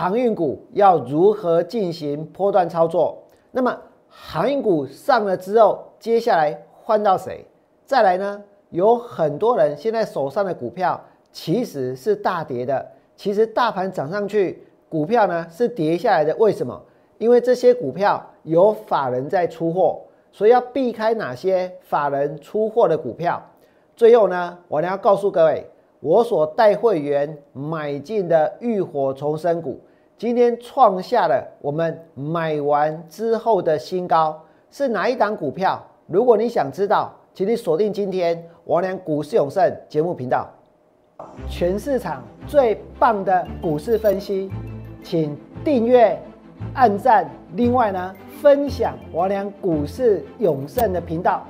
航运股要如何进行波段操作？那么航运股上了之后，接下来换到谁？再来呢？有很多人现在手上的股票其实是大跌的，其实大盘涨上去，股票呢是跌下来的。为什么？因为这些股票有法人在出货，所以要避开哪些法人出货的股票。最后呢，我要告诉各位，我所带会员买进的浴火重生股，今天创下了我们买完之后的新高，是哪一档股票？如果你想知道。请你锁定今天王良股市永胜节目频道，全市场最棒的股市分析，请订阅、按赞，另外呢，分享王良股市永胜的频道，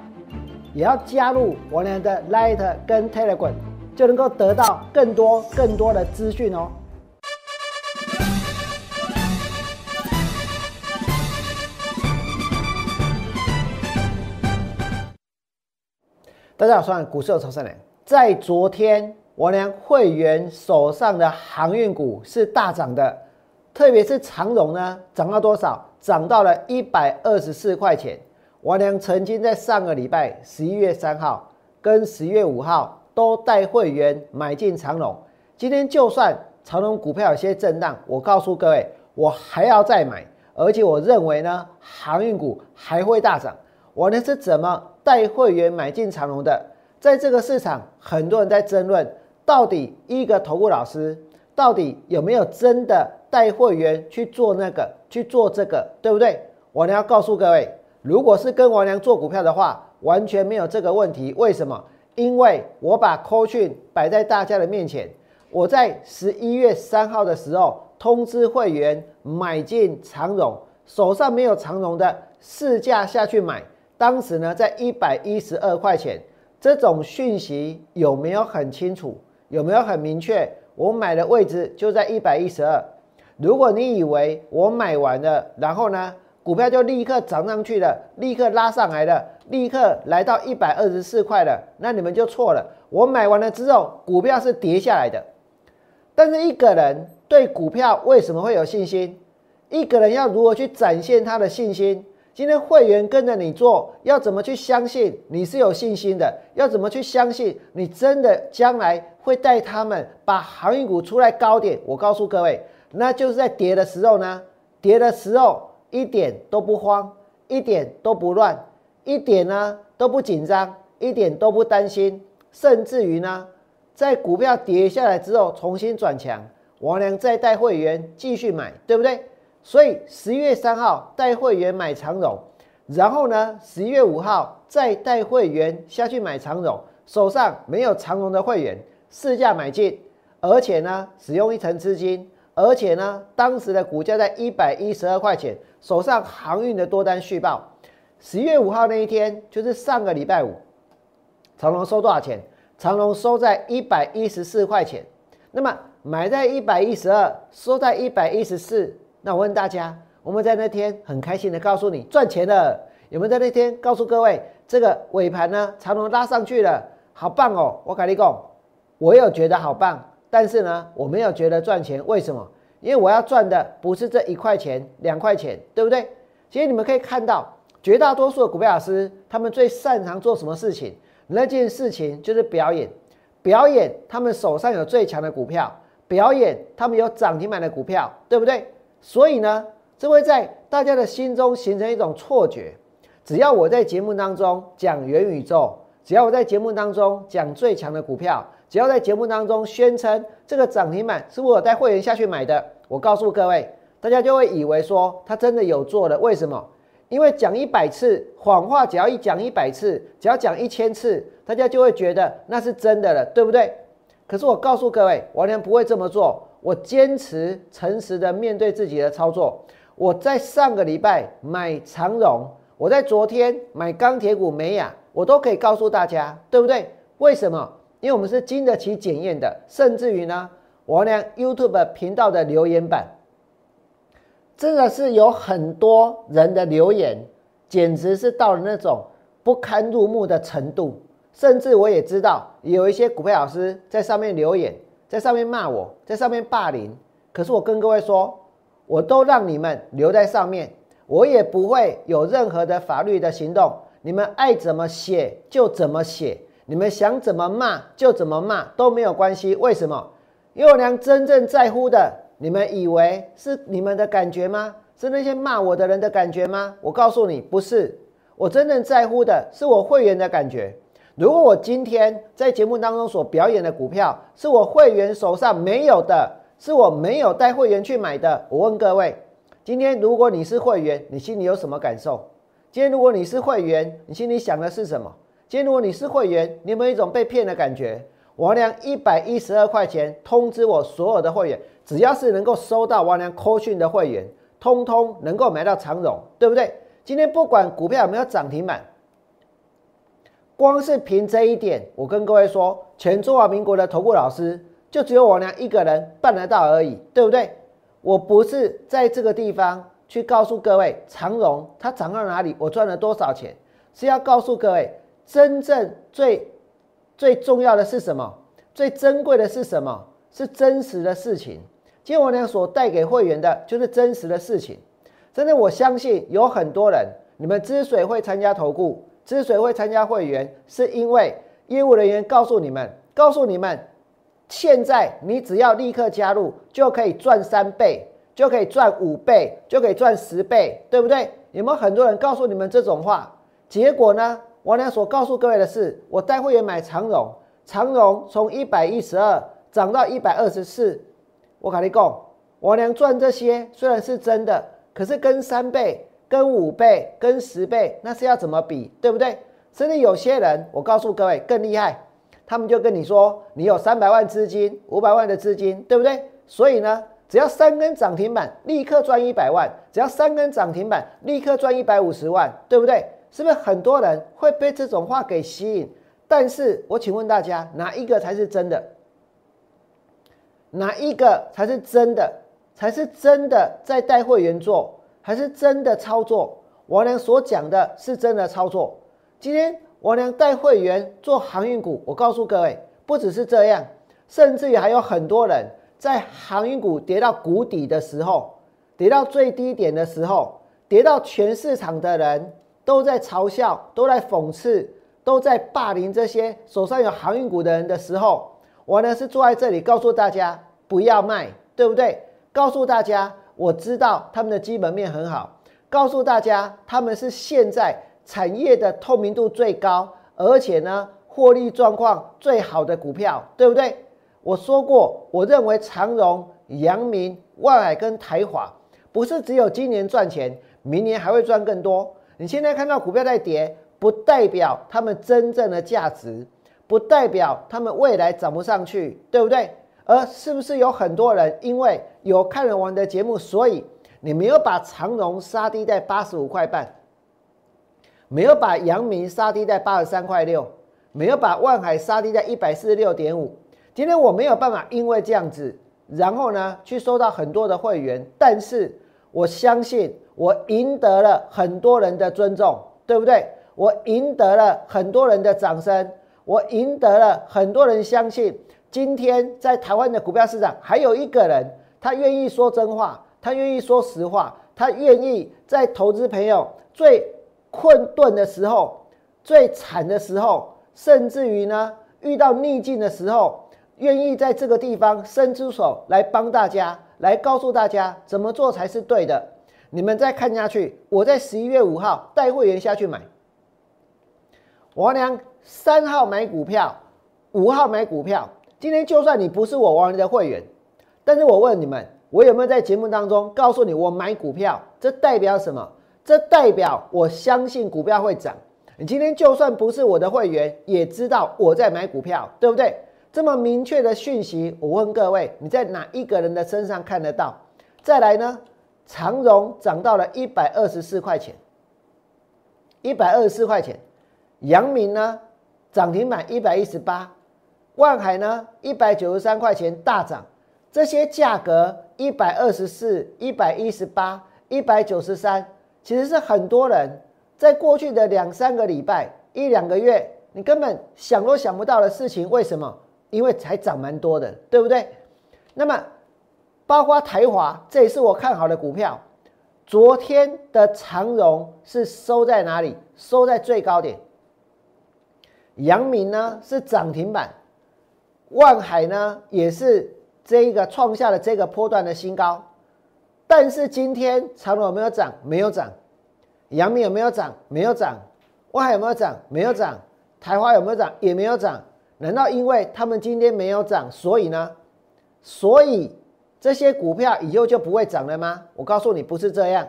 也要加入王良的 Light 跟 Telegram，就能够得到更多更多的资讯哦。大家好，我是股市有超生人。在昨天，我娘会员手上的航运股是大涨的，特别是长荣呢，涨到多少？涨到了一百二十四块钱。我娘曾经在上个礼拜十一月三号跟十月五号都带会员买进长荣。今天就算长荣股票有些震荡，我告诉各位，我还要再买，而且我认为呢，航运股还会大涨。我呢是怎么？带会员买进长隆的，在这个市场，很多人在争论，到底一个投顾老师到底有没有真的带会员去做那个去做这个，对不对？我娘要告诉各位，如果是跟王娘做股票的话，完全没有这个问题。为什么？因为我把扣讯摆在大家的面前，我在十一月三号的时候通知会员买进长荣，手上没有长荣的市价下去买。当时呢，在一百一十二块钱，这种讯息有没有很清楚？有没有很明确？我买的位置就在一百一十二。如果你以为我买完了，然后呢，股票就立刻涨上去了，立刻拉上来了，立刻来到一百二十四块了，那你们就错了。我买完了之后，股票是跌下来的。但是一个人对股票为什么会有信心？一个人要如何去展现他的信心？今天会员跟着你做，要怎么去相信你是有信心的？要怎么去相信你真的将来会带他们把航运股出来高点？我告诉各位，那就是在跌的时候呢，跌的时候一点都不慌，一点都不乱，一点呢都不紧张，一点都不担心，甚至于呢，在股票跌下来之后重新转强，王良再带会员继续买，对不对？所以十一月三号带会员买长荣，然后呢，十一月五号再带会员下去买长荣，手上没有长荣的会员市价买进，而且呢，使用一层资金，而且呢，当时的股价在一百一十二块钱，手上航运的多单续报。十一月五号那一天就是上个礼拜五，长荣收多少钱？长荣收在一百一十四块钱，那么买在一百一十二，收在一百一十四。那我问大家，我们在那天很开心的告诉你赚钱了，有没有在那天告诉各位这个尾盘呢？长龙拉上去了，好棒哦！我跟你讲，我有觉得好棒，但是呢，我没有觉得赚钱。为什么？因为我要赚的不是这一块钱、两块钱，对不对？其实你们可以看到，绝大多数的股票老师，他们最擅长做什么事情？那件事情就是表演，表演他们手上有最强的股票，表演他们有涨停板的股票，对不对？所以呢，这会在大家的心中形成一种错觉。只要我在节目当中讲元宇宙，只要我在节目当中讲最强的股票，只要在节目当中宣称这个涨停板是我带会员下去买的，我告诉各位，大家就会以为说他真的有做的。为什么？因为讲一百次谎话，只要一讲一百次，只要讲一千次，大家就会觉得那是真的了，对不对？可是我告诉各位，完全不会这么做。我坚持诚实的面对自己的操作。我在上个礼拜买长荣，我在昨天买钢铁股美雅，我都可以告诉大家，对不对？为什么？因为我们是经得起检验的。甚至于呢，我呢 YouTube 频道的留言板，真的是有很多人的留言，简直是到了那种不堪入目的程度。甚至我也知道有一些股票老师在上面留言。在上面骂我，在上面霸凌，可是我跟各位说，我都让你们留在上面，我也不会有任何的法律的行动。你们爱怎么写就怎么写，你们想怎么骂就怎么骂都没有关系。为什么？因为我娘真正在乎的，你们以为是你们的感觉吗？是那些骂我的人的感觉吗？我告诉你，不是。我真正在乎的是我会员的感觉。如果我今天在节目当中所表演的股票是我会员手上没有的，是我没有带会员去买的，我问各位，今天如果你是会员，你心里有什么感受？今天如果你是会员，你心里想的是什么？今天如果你是会员，你有没有一种被骗的感觉？王良一百一十二块钱通知我所有的会员，只要是能够收到王良扣讯的会员，通通能够买到长荣，对不对？今天不管股票有没有涨停板，光是凭这一点，我跟各位说，全中华民国的投顾老师就只有我娘一个人办得到而已，对不对？我不是在这个地方。去告诉各位，长荣它涨到哪里，我赚了多少钱？是要告诉各位，真正最最重要的是什么？最珍贵的是什么？是真实的事情。今天我娘所带给会员的就是真实的事情。真的，我相信有很多人，你们之所以会参加投顾，之所以会参加会员，是因为业务人员告诉你们，告诉你们，现在你只要立刻加入，就可以赚三倍。就可以赚五倍，就可以赚十倍，对不对？有没有很多人告诉你们这种话？结果呢？王良所告诉各位的是，我带会员买长荣，长荣从一百一十二涨到一百二十四。我跟你讲，王良赚这些虽然是真的，可是跟三倍、跟五倍、跟十倍，那是要怎么比？对不对？甚至有些人，我告诉各位更厉害，他们就跟你说，你有三百万资金、五百万的资金，对不对？所以呢？只要三根涨停板，立刻赚一百万；只要三根涨停板，立刻赚一百五十万，对不对？是不是很多人会被这种话给吸引？但是我请问大家，哪一个才是真的？哪一个才是真的？才是真的在带会员做，还是真的操作？王良所讲的是真的操作。今天王良带会员做航运股，我告诉各位，不只是这样，甚至于还有很多人。在航运股跌到谷底的时候，跌到最低点的时候，跌到全市场的人都在嘲笑、都在讽刺、都在霸凌这些手上有航运股的人的时候，我呢是坐在这里告诉大家不要卖，对不对？告诉大家我知道他们的基本面很好，告诉大家他们是现在产业的透明度最高，而且呢获利状况最好的股票，对不对？我说过，我认为长荣、阳明、万海跟台华不是只有今年赚钱，明年还会赚更多。你现在看到股票在跌，不代表他们真正的价值，不代表他们未来涨不上去，对不对？而是不是有很多人因为有看了我的节目，所以你没有把长荣杀低在八十五块半，没有把阳明杀低在八十三块六，没有把万海杀低在一百四十六点五。今天我没有办法，因为这样子，然后呢，去收到很多的会员，但是我相信我赢得了很多人的尊重，对不对？我赢得了很多人的掌声，我赢得了很多人相信，今天在台湾的股票市场，还有一个人，他愿意说真话，他愿意说实话，他愿意在投资朋友最困顿的时候、最惨的时候，甚至于呢，遇到逆境的时候。愿意在这个地方伸出手来帮大家，来告诉大家怎么做才是对的。你们再看下去，我在十一月五号带会员下去买，我娘三号买股票，五号买股票。今天就算你不是我王良的会员，但是我问你们，我有没有在节目当中告诉你我买股票？这代表什么？这代表我相信股票会涨。你今天就算不是我的会员，也知道我在买股票，对不对？这么明确的讯息，我问各位，你在哪一个人的身上看得到？再来呢？长荣涨到了一百二十四块钱，一百二十四块钱。阳明呢？涨停板一百一十八，万海呢？一百九十三块钱大涨。这些价格一百二十四、一百一十八、一百九十三，其实是很多人在过去的两三个礼拜、一两个月，你根本想都想不到的事情。为什么？因为才涨蛮多的，对不对？那么包括台华，这也是我看好的股票。昨天的长荣是收在哪里？收在最高点。阳明呢是涨停板，万海呢也是这一个创下了这个波段的新高。但是今天长荣有没有涨？没有涨。阳明有没有涨？没有涨。万海有没有涨？没有涨。台华有没有涨？也没有涨。难道因为他们今天没有涨，所以呢？所以这些股票以后就不会涨了吗？我告诉你，不是这样。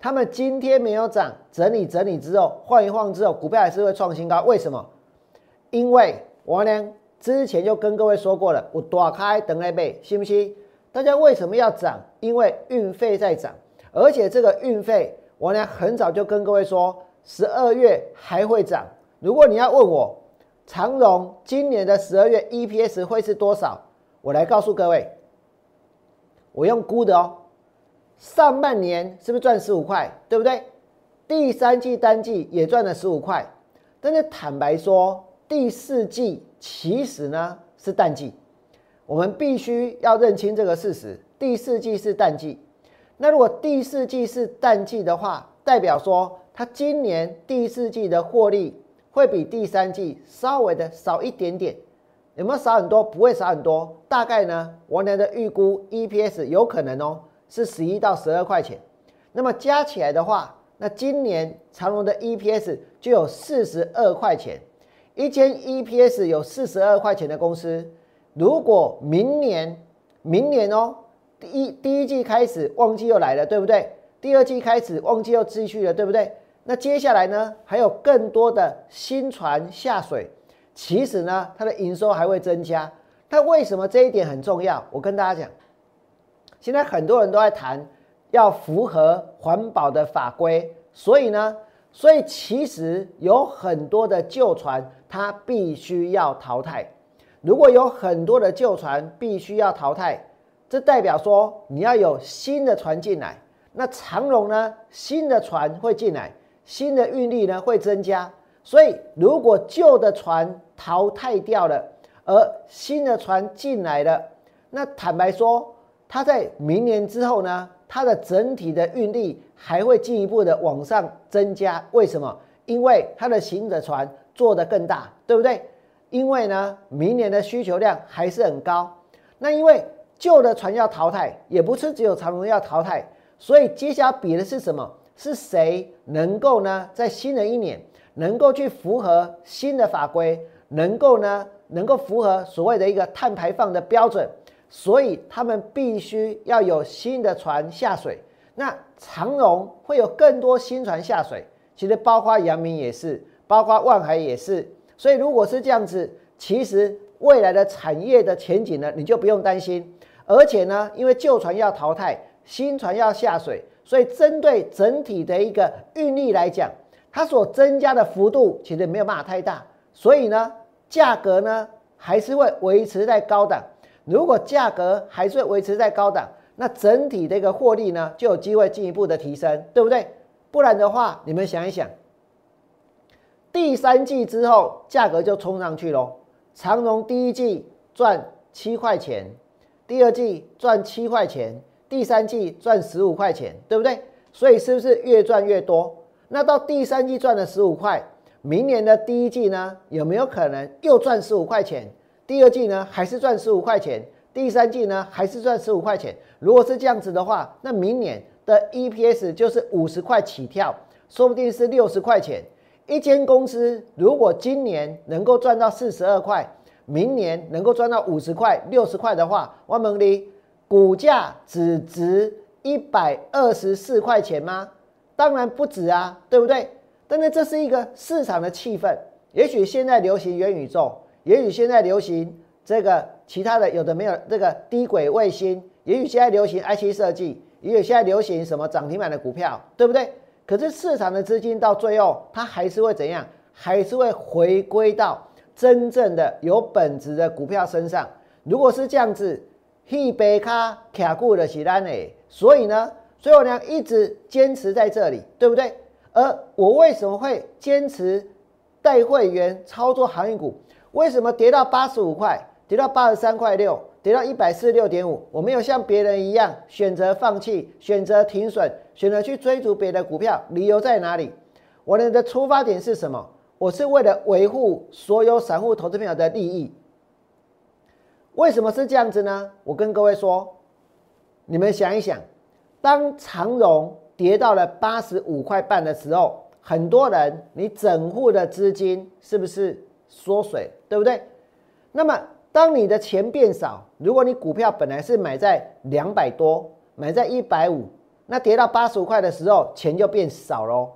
他们今天没有涨，整理整理之后，晃一晃之后，股票还是会创新高。为什么？因为我呢之前就跟各位说过了，我打开等来背，信不信？大家为什么要涨？因为运费在涨，而且这个运费，我呢很早就跟各位说，十二月还会涨。如果你要问我，长荣今年的十二月 EPS 会是多少？我来告诉各位，我用估的哦。上半年是不是赚十五块？对不对？第三季单季也赚了十五块，但是坦白说，第四季其实呢是淡季。我们必须要认清这个事实，第四季是淡季。那如果第四季是淡季的话，代表说它今年第四季的获利会比第三季稍微的少一点点。有没有少很多？不会少很多。大概呢，我年的预估 EPS 有可能哦是十一到十二块钱。那么加起来的话，那今年长隆的 EPS 就有四十二块钱。一间 EPS 有四十二块钱的公司。如果明年，明年哦，第一第一季开始旺季又来了，对不对？第二季开始旺季又继续了，对不对？那接下来呢，还有更多的新船下水，其实呢，它的营收还会增加。那为什么这一点很重要？我跟大家讲，现在很多人都在谈要符合环保的法规，所以呢，所以其实有很多的旧船，它必须要淘汰。如果有很多的旧船必须要淘汰，这代表说你要有新的船进来。那长荣呢？新的船会进来，新的运力呢会增加。所以如果旧的船淘汰掉了，而新的船进来了，那坦白说，它在明年之后呢，它的整体的运力还会进一步的往上增加。为什么？因为它的新的船做得更大，对不对？因为呢，明年的需求量还是很高。那因为旧的船要淘汰，也不是只有长荣要淘汰，所以接下来比的是什么？是谁能够呢，在新的一年能够去符合新的法规，能够呢，能够符合所谓的一个碳排放的标准？所以他们必须要有新的船下水。那长荣会有更多新船下水，其实包括阳明也是，包括万海也是。所以如果是这样子，其实未来的产业的前景呢，你就不用担心。而且呢，因为旧船要淘汰，新船要下水，所以针对整体的一个运力来讲，它所增加的幅度其实没有办法太大。所以呢，价格呢还是会维持在高档。如果价格还是维持在高档，那整体的一个获利呢就有机会进一步的提升，对不对？不然的话，你们想一想。第三季之后，价格就冲上去喽。长荣第一季赚七块钱，第二季赚七块钱，第三季赚十五块钱，对不对？所以是不是越赚越多？那到第三季赚了十五块，明年的第一季呢，有没有可能又赚十五块钱？第二季呢，还是赚十五块钱？第三季呢，还是赚十五块钱？如果是这样子的话，那明年的 EPS 就是五十块起跳，说不定是六十块钱。一间公司如果今年能够赚到四十二块，明年能够赚到五十块、六十块的话，万蒙利股价只值一百二十四块钱吗？当然不止啊，对不对？但是这是一个市场的气氛。也许现在流行元宇宙，也许现在流行这个其他的有的没有这个低轨卫星，也许现在流行 IC 设计，也许现在流行什么涨停板的股票，对不对？可是市场的资金到最后，它还是会怎样？还是会回归到真正的有本质的股票身上。如果是这样子，一杯卡卡固的起单诶，所以呢，所以我呢一直坚持在这里，对不对？而我为什么会坚持带会员操作航运股？为什么跌到八十五块，跌到八十三块六？跌到一百四十六点五，我没有像别人一样选择放弃，选择停损，选择去追逐别的股票，理由在哪里？我们的出发点是什么？我是为了维护所有散户投资朋友的利益。为什么是这样子呢？我跟各位说，你们想一想，当长荣跌到了八十五块半的时候，很多人你整户的资金是不是缩水，对不对？那么当你的钱变少，如果你股票本来是买在两百多，买在一百五，那跌到八十五块的时候，钱就变少喽。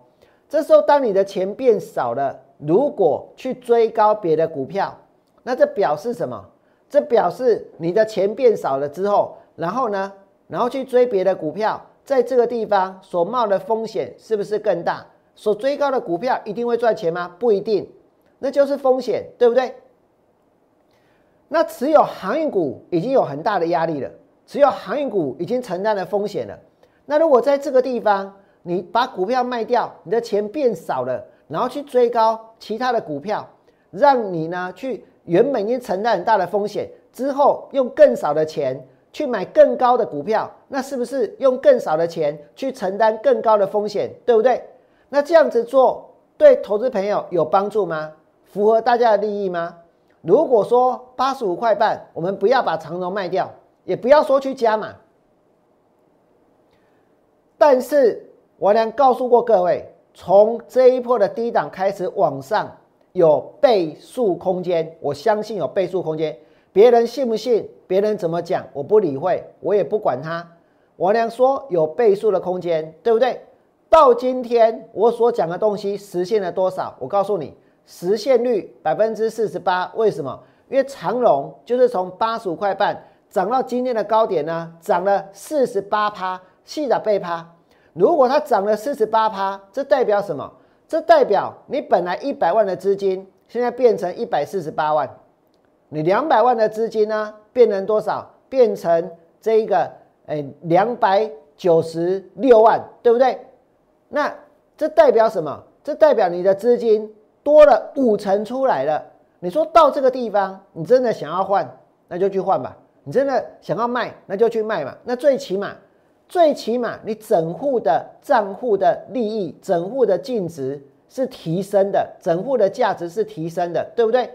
这时候，当你的钱变少了，如果去追高别的股票，那这表示什么？这表示你的钱变少了之后，然后呢，然后去追别的股票，在这个地方所冒的风险是不是更大？所追高的股票一定会赚钱吗？不一定，那就是风险，对不对？那持有航运股已经有很大的压力了，持有航运股已经承担了风险了。那如果在这个地方，你把股票卖掉，你的钱变少了，然后去追高其他的股票，让你呢去原本已经承担很大的风险，之后用更少的钱去买更高的股票，那是不是用更少的钱去承担更高的风险，对不对？那这样子做对投资朋友有帮助吗？符合大家的利益吗？如果说八十五块半，我们不要把长荣卖掉，也不要说去加码，但是。我良告诉过各位，从这一波的低档开始往上有倍数空间，我相信有倍数空间。别人信不信？别人怎么讲？我不理会，我也不管他。我良说有倍数的空间，对不对？到今天我所讲的东西实现了多少？我告诉你，实现率百分之四十八。为什么？因为长荣就是从八十五块半涨到今天的高点呢，涨了四十八趴，细的倍趴。如果它涨了四十八趴，这代表什么？这代表你本来一百万的资金，现在变成一百四十八万。你两百万的资金呢，变成多少？变成这一个，哎，两百九十六万，对不对？那这代表什么？这代表你的资金多了五成出来了。你说到这个地方，你真的想要换，那就去换吧。你真的想要卖，那就去卖嘛。那最起码。最起码，你整户的账户的利益、整户的净值是提升的，整户的价值是提升的，对不对？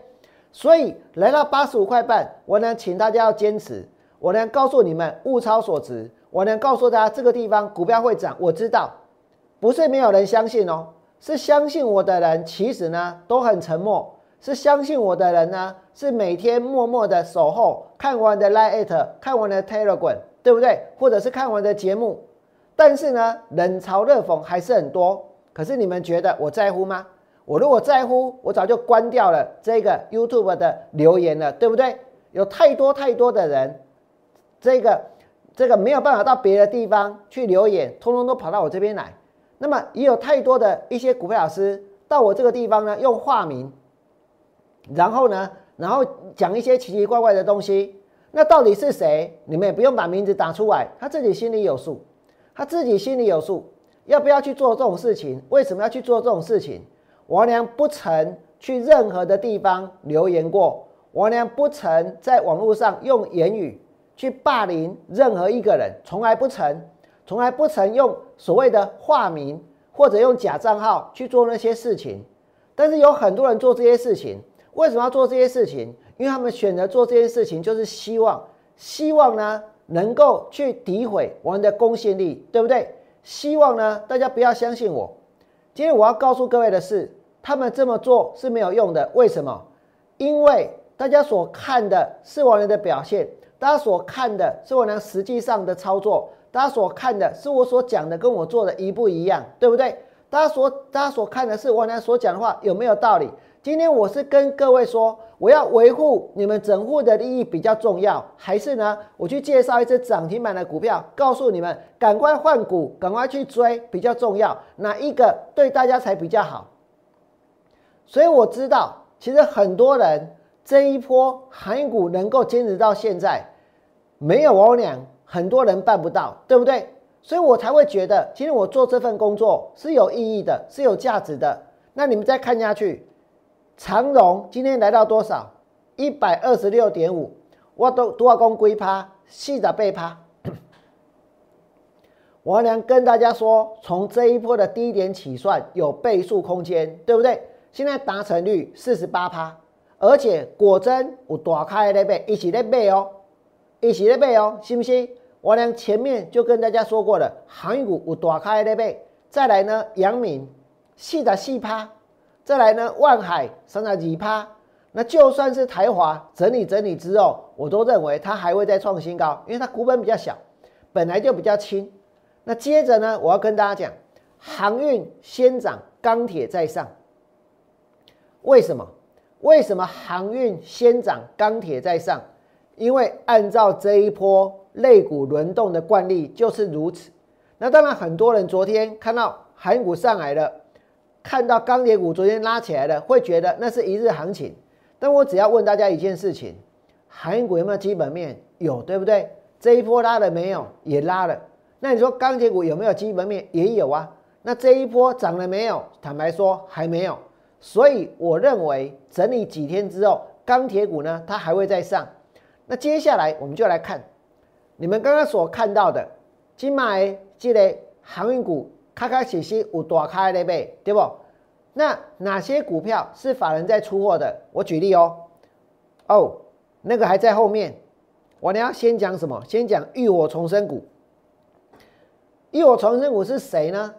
所以来到八十五块半，我呢，请大家要坚持。我呢，告诉你们物超所值。我呢，告诉大家这个地方股票会涨，我知道，不是没有人相信哦，是相信我的人，其实呢都很沉默。是相信我的人呢，是每天默默的守候，看完的 Lite，看完的 Telegram。对不对？或者是看完的节目，但是呢，冷嘲热讽还是很多。可是你们觉得我在乎吗？我如果在乎，我早就关掉了这个 YouTube 的留言了，对不对？有太多太多的人，这个这个没有办法到别的地方去留言，通通都跑到我这边来。那么也有太多的一些股票老师到我这个地方呢，用化名，然后呢，然后讲一些奇奇怪怪的东西。那到底是谁？你们也不用把名字打出来，他自己心里有数，他自己心里有数，要不要去做这种事情？为什么要去做这种事情？王良不曾去任何的地方留言过，王良不曾在网络上用言语去霸凌任何一个人，从来不曾，从来不曾用所谓的化名或者用假账号去做那些事情。但是有很多人做这些事情，为什么要做这些事情？因为他们选择做这些事情，就是希望，希望呢能够去诋毁我们的公信力，对不对？希望呢大家不要相信我。今天我要告诉各位的是，他们这么做是没有用的。为什么？因为大家所看的是我们的表现，大家所看的是我们实际上的操作，大家所看的是我所讲的跟我做的一不一样，对不对？大家所大家所看的是我娘所讲的话有没有道理？今天我是跟各位说，我要维护你们整户的利益比较重要，还是呢？我去介绍一只涨停板的股票，告诉你们赶快换股，赶快去追比较重要，哪一个对大家才比较好？所以我知道，其实很多人这一波韩股能够坚持到现在，没有我俩很多人办不到，对不对？所以我才会觉得，其实我做这份工作是有意义的，是有价值的。那你们再看下去。长荣今天来到多少？一百二十六点五。我都多少公龟趴，四十八趴。我良跟大家说，从这一波的低点起算，有倍数空间，对不对？现在达成率四十八趴，而且果真有大开的倍，一起在背哦，一起在背哦，信不信？我俩前面就跟大家说过了，航运股有大开的呗。再来呢，阳明四十四趴，再来呢，万海三十二趴。那就算是台华整理整理之后，我都认为它还会再创新高，因为它股本比较小，本来就比较轻。那接着呢，我要跟大家讲，航运先涨，钢铁在上。为什么？为什么航运先涨，钢铁在上？因为按照这一波类股轮动的惯例就是如此。那当然，很多人昨天看到韩股上来了，看到钢铁股昨天拉起来了，会觉得那是一日行情。但我只要问大家一件事情：韩股有没有基本面？有，对不对？这一波拉了没有？也拉了。那你说钢铁股有没有基本面？也有啊。那这一波涨了没有？坦白说还没有。所以我认为整理几天之后，钢铁股呢它还会再上。那接下来我们就来看你们刚刚所看到的金马这类航运股开开始始有大开的呗，对不？那哪些股票是法人在出货的？我举例哦。哦，那个还在后面。我要先讲什么？先讲浴火重生股。浴火重生股是谁呢？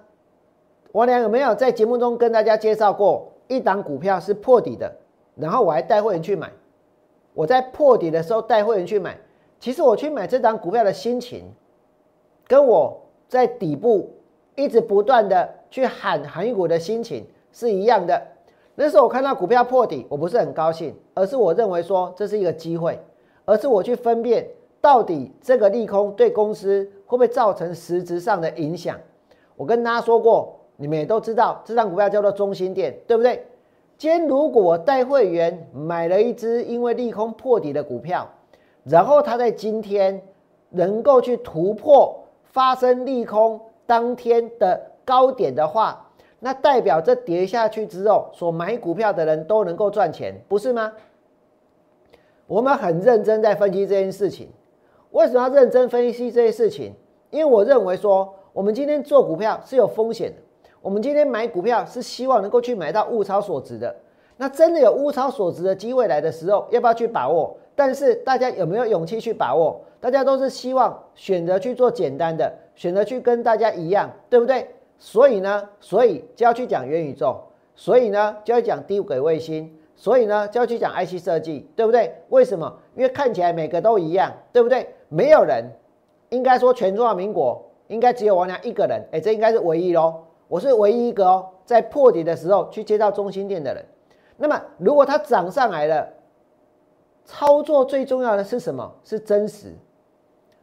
我俩有没有在节目中跟大家介绍过一档股票是破底的？然后我还带会员去买。我在破底的时候带会员去买。其实我去买这档股票的心情，跟我在底部一直不断的去喊航运股的心情。是一样的。那时候我看到股票破底，我不是很高兴，而是我认为说这是一个机会，而是我去分辨到底这个利空对公司会不会造成实质上的影响。我跟大家说过，你们也都知道，这张股票叫做中心店，对不对？今天如果我带会员买了一只因为利空破底的股票，然后它在今天能够去突破发生利空当天的高点的话，那代表这跌下去之后，所买股票的人都能够赚钱，不是吗？我们很认真在分析这件事情。为什么要认真分析这些事情？因为我认为说，我们今天做股票是有风险的。我们今天买股票是希望能够去买到物超所值的。那真的有物超所值的机会来的时候，要不要去把握？但是大家有没有勇气去把握？大家都是希望选择去做简单的，选择去跟大家一样，对不对？所以呢，所以就要去讲元宇宙，所以呢就要讲低轨卫星，所以呢就要去讲 IC 设计，对不对？为什么？因为看起来每个都一样，对不对？没有人，应该说全中华民国应该只有王良一个人，哎，这应该是唯一喽。我是唯一一个哦，在破底的时候去接到中心店的人。那么如果它涨上来了，操作最重要的是什么？是真实。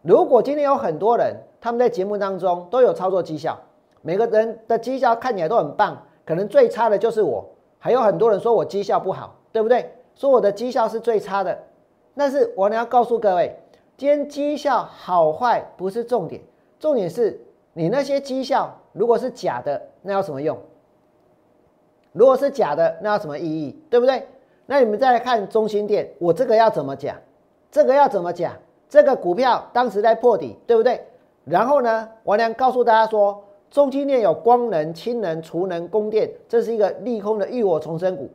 如果今天有很多人他们在节目当中都有操作绩效。每个人的绩效看起来都很棒，可能最差的就是我。还有很多人说我绩效不好，对不对？说我的绩效是最差的。但是我呢要告诉各位，今天绩效好坏不是重点，重点是你那些绩效如果是假的，那有什么用？如果是假的，那有什么意义？对不对？那你们再来看中心店，我这个要怎么讲？这个要怎么讲？这个股票当时在破底，对不对？然后呢，王良告诉大家说。中心店有光能、氢能、储能、供电，这是一个利空的浴火重生股。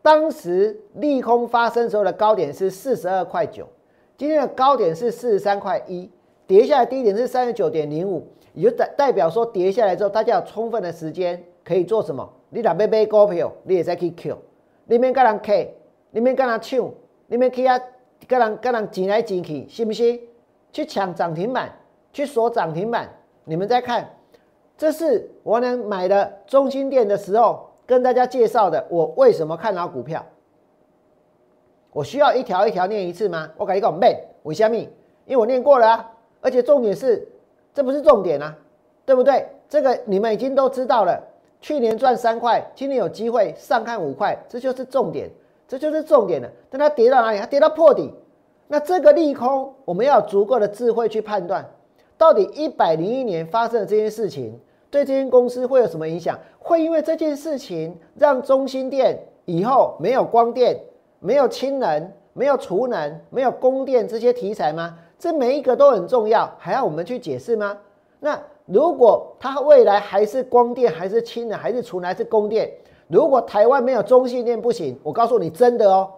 当时利空发生时候的高点是四十二块九，今天的高点是四十三块一，跌下来低点是三十九点零五，也就代代表说跌下来之后，大家有充分的时间可以做什么？你打买买股票，你也在去 Q，你免跟人 K，你免跟人抢，你免去啊，跟人跟人挤来挤去，信不信？去抢涨停板，去锁涨停板，你们再看。这是我能买的中心店的时候跟大家介绍的。我为什么看好股票？我需要一条一条念一次吗？我改一个 man 为什么？因为我念过了啊。而且重点是，这不是重点啊，对不对？这个你们已经都知道了。去年赚三块，今年有机会上看五块，这就是重点，这就是重点了。但它跌到哪里？它跌到破底。那这个利空，我们要有足够的智慧去判断。到底一百零一年发生的这件事情，对这间公司会有什么影响？会因为这件事情让中心店以后没有光电、没有氢能、没有储能、没有供电这些题材吗？这每一个都很重要，还要我们去解释吗？那如果它未来还是光电，还是氢能，还是储能，还是供电？如果台湾没有中心电不行，我告诉你真的哦，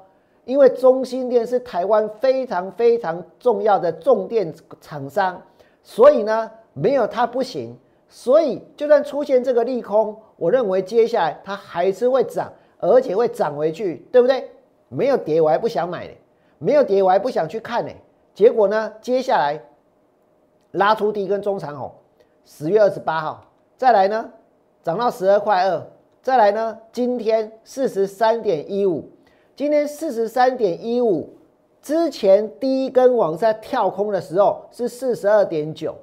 因为中心电是台湾非常非常重要的重电厂商，所以呢，没有它不行。所以就算出现这个利空，我认为接下来它还是会涨，而且会涨回去，对不对？没有跌我还不想买呢，没有跌我还不想去看呢。结果呢，接下来拉出第一根中长红，十月二十八号，再来呢，涨到十二块二。再来呢？今天四十三点一五，今天四十三点一五，之前第一根往下跳空的时候是四十二点九，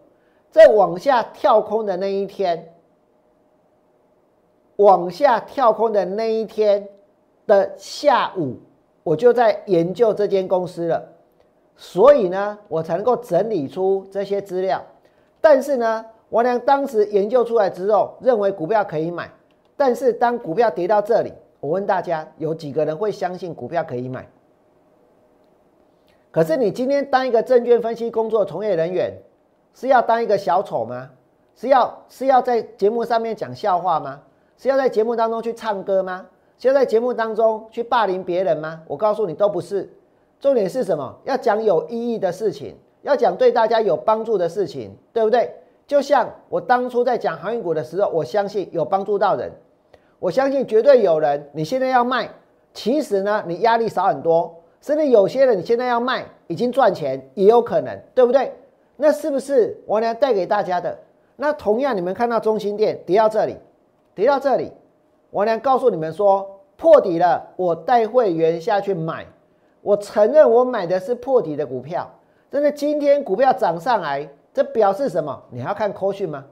在往下跳空的那一天，往下跳空的那一天的下午，我就在研究这间公司了，所以呢，我才能够整理出这些资料。但是呢，王良当时研究出来之后，认为股票可以买。但是当股票跌到这里，我问大家，有几个人会相信股票可以买？可是你今天当一个证券分析工作从业人员，是要当一个小丑吗？是要是要在节目上面讲笑话吗？是要在节目当中去唱歌吗？是要在节目当中去霸凌别人吗？我告诉你，都不是。重点是什么？要讲有意义的事情，要讲对大家有帮助的事情，对不对？就像我当初在讲航运股的时候，我相信有帮助到人。我相信绝对有人，你现在要卖，其实呢，你压力少很多，甚至有些人你现在要卖，已经赚钱也有可能，对不对？那是不是我娘带给大家的？那同样，你们看到中心店跌到这里，跌到这里，我娘告诉你们说破底了，我带会员下去买，我承认我买的是破底的股票，但是今天股票涨上来，这表示什么？你还要看扣讯吗？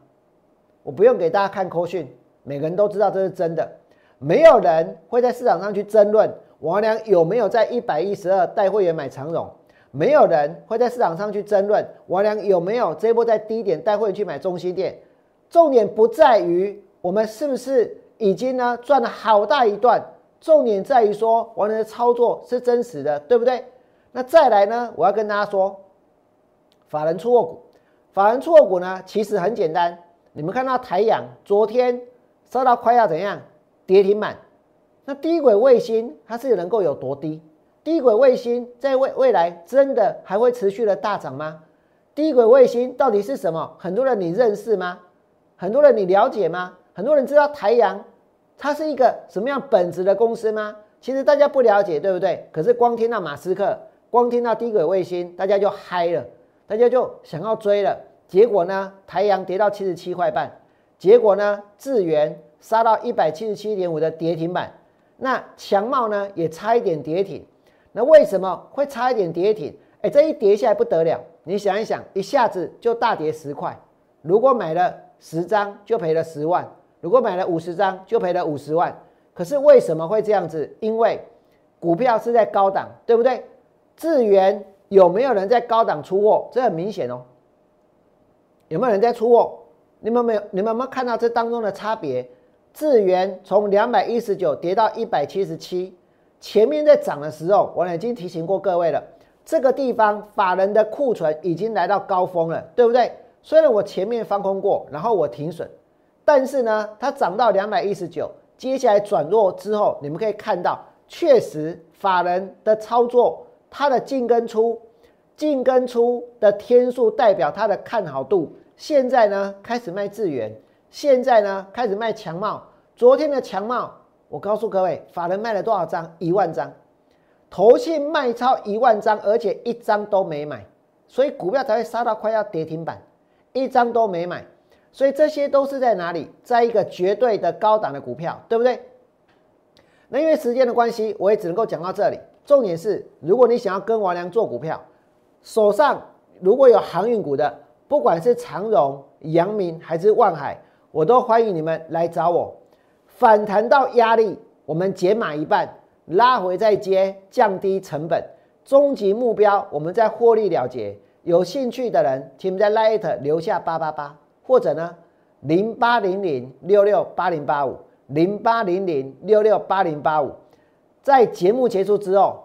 我不用给大家看扣讯。每个人都知道这是真的，没有人会在市场上去争论王良有没有在一百一十二带会员买长荣，没有人会在市场上去争论王良有没有这波在低点带会员去买中心店。重点不在于我们是不是已经呢赚了好大一段，重点在于说王良的操作是真实的，对不对？那再来呢，我要跟大家说，法人出货股，法人出货股呢其实很简单，你们看到台阳昨天。烧到快要怎样跌停板？那低轨卫星它是能够有多低？低轨卫星在未未来真的还会持续的大涨吗？低轨卫星到底是什么？很多人你认识吗？很多人你了解吗？很多人知道台阳它是一个什么样本质的公司吗？其实大家不了解，对不对？可是光听到马斯克，光听到低轨卫星，大家就嗨了，大家就想要追了。结果呢，台阳跌到七十七块半。结果呢？智元杀到一百七十七点五的跌停板，那强茂呢也差一点跌停。那为什么会差一点跌停？哎，这一跌下来不得了，你想一想，一下子就大跌十块。如果买了十张就赔了十万，如果买了五十张就赔了五十万。可是为什么会这样子？因为股票是在高档，对不对？智元有没有人在高档出货？这很明显哦。有没有人在出货？你们没有？你们有没有看到这当中的差别？智元从两百一十九跌到一百七十七，前面在涨的时候，我已经提醒过各位了。这个地方法人的库存已经来到高峰了，对不对？虽然我前面翻空过，然后我停损，但是呢，它涨到两百一十九，接下来转弱之后，你们可以看到，确实法人的操作，它的进跟出，进跟出的天数代表它的看好度。现在呢，开始卖智源，现在呢，开始卖强茂。昨天的强茂，我告诉各位，法人卖了多少张？一万张，投信卖超一万张，而且一张都没买，所以股票才会杀到快要跌停板，一张都没买。所以这些都是在哪里？在一个绝对的高档的股票，对不对？那因为时间的关系，我也只能够讲到这里。重点是，如果你想要跟王良做股票，手上如果有航运股的。不管是长荣、阳明还是万海，我都欢迎你们来找我。反弹到压力，我们减码一半，拉回再接，降低成本。终极目标，我们再获利了结。有兴趣的人，请在 Light 留下八八八，或者呢零八零零六六八零八五零八零零六六八零八五。在节目结束之后，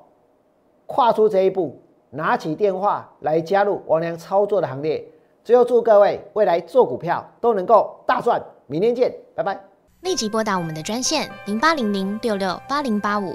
跨出这一步，拿起电话来加入王良操作的行列。最后祝各位未来做股票都能够大赚，明天见，拜拜。立即拨打我们的专线零八零零六六八零八五